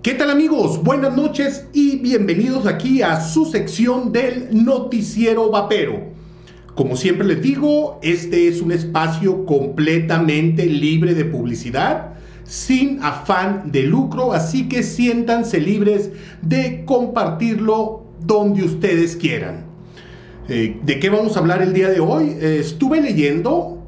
¿Qué tal amigos? Buenas noches y bienvenidos aquí a su sección del noticiero vapero. Como siempre les digo, este es un espacio completamente libre de publicidad, sin afán de lucro, así que siéntanse libres de compartirlo donde ustedes quieran. Eh, ¿De qué vamos a hablar el día de hoy? Eh, estuve leyendo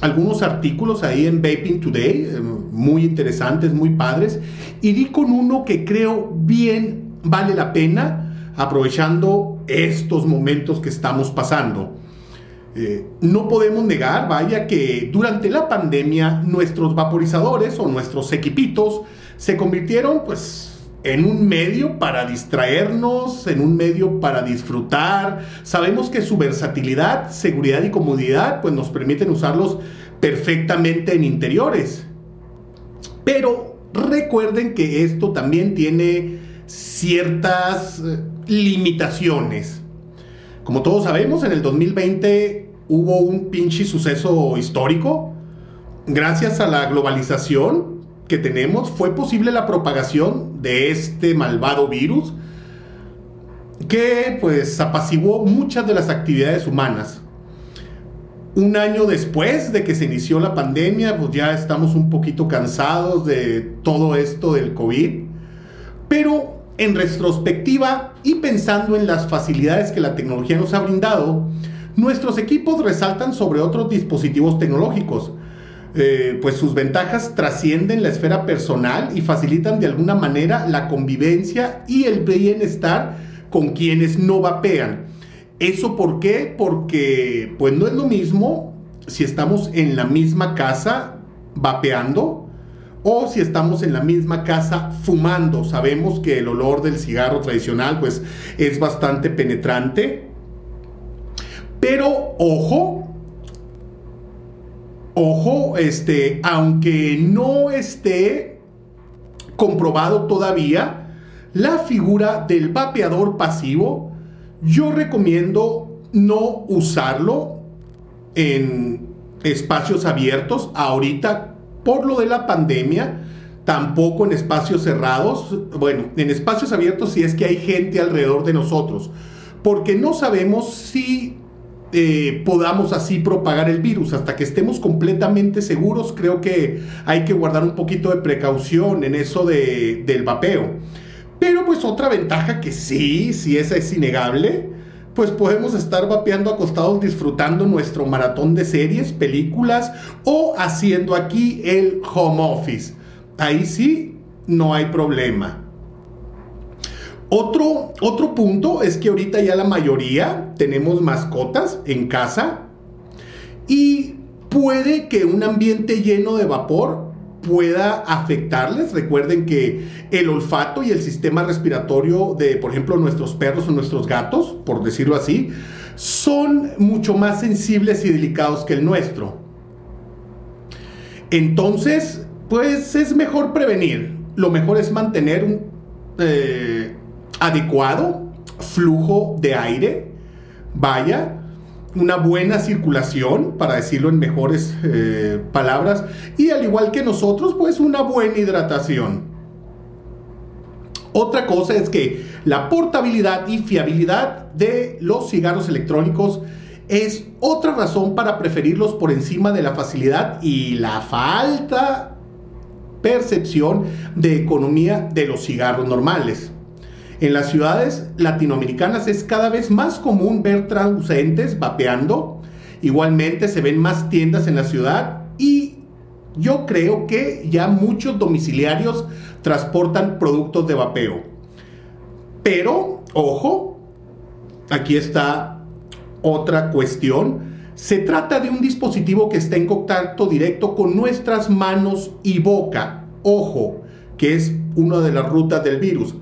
algunos artículos ahí en Vaping Today, eh, muy interesantes, muy padres, y di con uno que creo bien vale la pena aprovechando estos momentos que estamos pasando. Eh, no podemos negar, vaya, que durante la pandemia nuestros vaporizadores o nuestros equipitos se convirtieron pues en un medio para distraernos, en un medio para disfrutar. Sabemos que su versatilidad, seguridad y comodidad pues nos permiten usarlos perfectamente en interiores. Pero recuerden que esto también tiene ciertas eh, limitaciones. Como todos sabemos, en el 2020 hubo un pinche suceso histórico. Gracias a la globalización, que tenemos fue posible la propagación de este malvado virus que pues apaciguó muchas de las actividades humanas. Un año después de que se inició la pandemia, pues ya estamos un poquito cansados de todo esto del COVID, pero en retrospectiva y pensando en las facilidades que la tecnología nos ha brindado, nuestros equipos resaltan sobre otros dispositivos tecnológicos, eh, pues sus ventajas trascienden la esfera personal y facilitan de alguna manera la convivencia y el bienestar con quienes no vapean. ¿Eso por qué? Porque pues no es lo mismo si estamos en la misma casa vapeando o si estamos en la misma casa fumando. Sabemos que el olor del cigarro tradicional pues es bastante penetrante. Pero ojo, Ojo, este, aunque no esté comprobado todavía, la figura del vapeador pasivo, yo recomiendo no usarlo en espacios abiertos ahorita por lo de la pandemia, tampoco en espacios cerrados, bueno, en espacios abiertos si es que hay gente alrededor de nosotros, porque no sabemos si eh, podamos así propagar el virus. Hasta que estemos completamente seguros, creo que hay que guardar un poquito de precaución en eso de, del vapeo. Pero pues otra ventaja que sí, sí esa es innegable, pues podemos estar vapeando acostados disfrutando nuestro maratón de series, películas o haciendo aquí el home office. Ahí sí, no hay problema. Otro, otro punto es que ahorita ya la mayoría tenemos mascotas en casa y puede que un ambiente lleno de vapor pueda afectarles. Recuerden que el olfato y el sistema respiratorio de, por ejemplo, nuestros perros o nuestros gatos, por decirlo así, son mucho más sensibles y delicados que el nuestro. Entonces, pues es mejor prevenir. Lo mejor es mantener un, eh, adecuado flujo de aire, vaya, una buena circulación, para decirlo en mejores eh, palabras, y al igual que nosotros, pues una buena hidratación. Otra cosa es que la portabilidad y fiabilidad de los cigarros electrónicos es otra razón para preferirlos por encima de la facilidad y la falta percepción de economía de los cigarros normales. En las ciudades latinoamericanas es cada vez más común ver transeúntes vapeando. Igualmente se ven más tiendas en la ciudad y yo creo que ya muchos domiciliarios transportan productos de vapeo. Pero, ojo, aquí está otra cuestión. Se trata de un dispositivo que está en contacto directo con nuestras manos y boca. Ojo, que es una de las rutas del virus.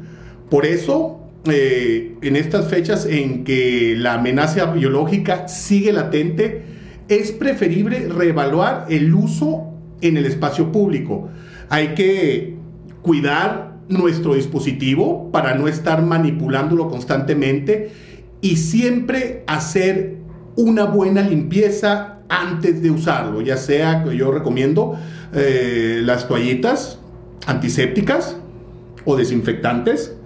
Por eso, eh, en estas fechas en que la amenaza biológica sigue latente, es preferible reevaluar el uso en el espacio público. Hay que cuidar nuestro dispositivo para no estar manipulándolo constantemente y siempre hacer una buena limpieza antes de usarlo, ya sea que yo recomiendo eh, las toallitas antisépticas o desinfectantes.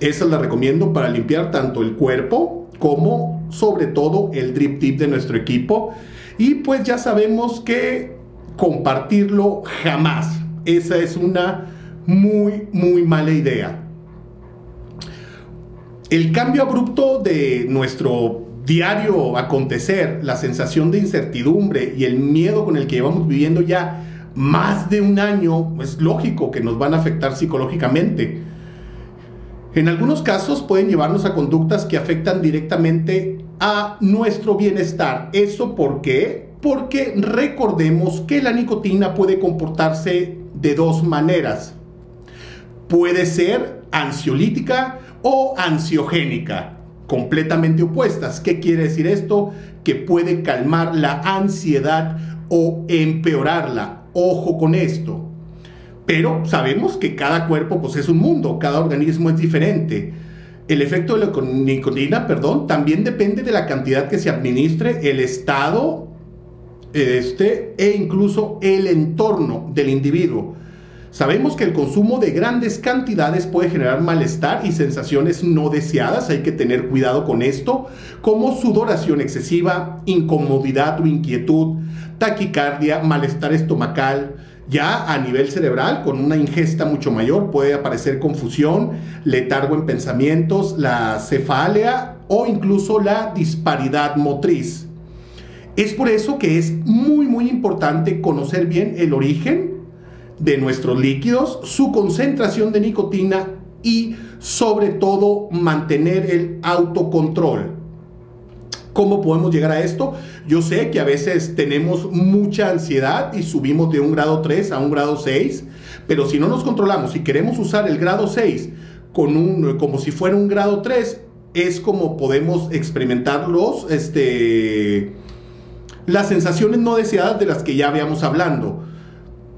Esa la recomiendo para limpiar tanto el cuerpo como sobre todo el drip tip de nuestro equipo. Y pues ya sabemos que compartirlo jamás. Esa es una muy, muy mala idea. El cambio abrupto de nuestro diario acontecer, la sensación de incertidumbre y el miedo con el que llevamos viviendo ya más de un año, es lógico que nos van a afectar psicológicamente. En algunos casos pueden llevarnos a conductas que afectan directamente a nuestro bienestar. ¿Eso por qué? Porque recordemos que la nicotina puede comportarse de dos maneras. Puede ser ansiolítica o ansiogénica completamente opuestas. ¿Qué quiere decir esto? Que puede calmar la ansiedad o empeorarla. Ojo con esto. Pero sabemos que cada cuerpo pues, es un mundo, cada organismo es diferente. El efecto de la nicotina, perdón, también depende de la cantidad que se administre, el estado este, e incluso el entorno del individuo. Sabemos que el consumo de grandes cantidades puede generar malestar y sensaciones no deseadas, hay que tener cuidado con esto, como sudoración excesiva, incomodidad o inquietud, taquicardia, malestar estomacal, ya a nivel cerebral, con una ingesta mucho mayor, puede aparecer confusión, letargo en pensamientos, la cefalea o incluso la disparidad motriz. Es por eso que es muy muy importante conocer bien el origen de nuestros líquidos, su concentración de nicotina y sobre todo mantener el autocontrol. ¿Cómo podemos llegar a esto? Yo sé que a veces tenemos mucha ansiedad y subimos de un grado 3 a un grado 6, pero si no nos controlamos y queremos usar el grado 6 con un, como si fuera un grado 3, es como podemos experimentar los, este, las sensaciones no deseadas de las que ya habíamos hablando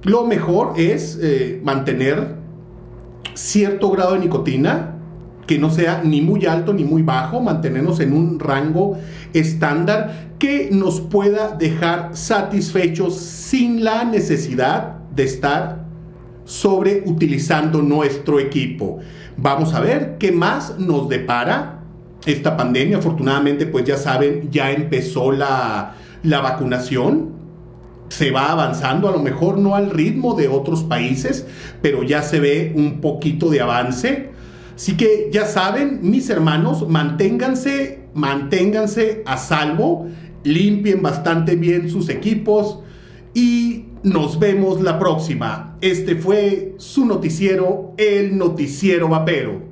lo mejor es eh, mantener cierto grado de nicotina, que no sea ni muy alto ni muy bajo, mantenernos en un rango estándar que nos pueda dejar satisfechos sin la necesidad de estar sobreutilizando nuestro equipo. Vamos a ver qué más nos depara esta pandemia. Afortunadamente, pues ya saben, ya empezó la, la vacunación se va avanzando, a lo mejor no al ritmo de otros países, pero ya se ve un poquito de avance. Así que ya saben, mis hermanos, manténganse, manténganse a salvo, limpien bastante bien sus equipos y nos vemos la próxima. Este fue su noticiero, el noticiero vapero.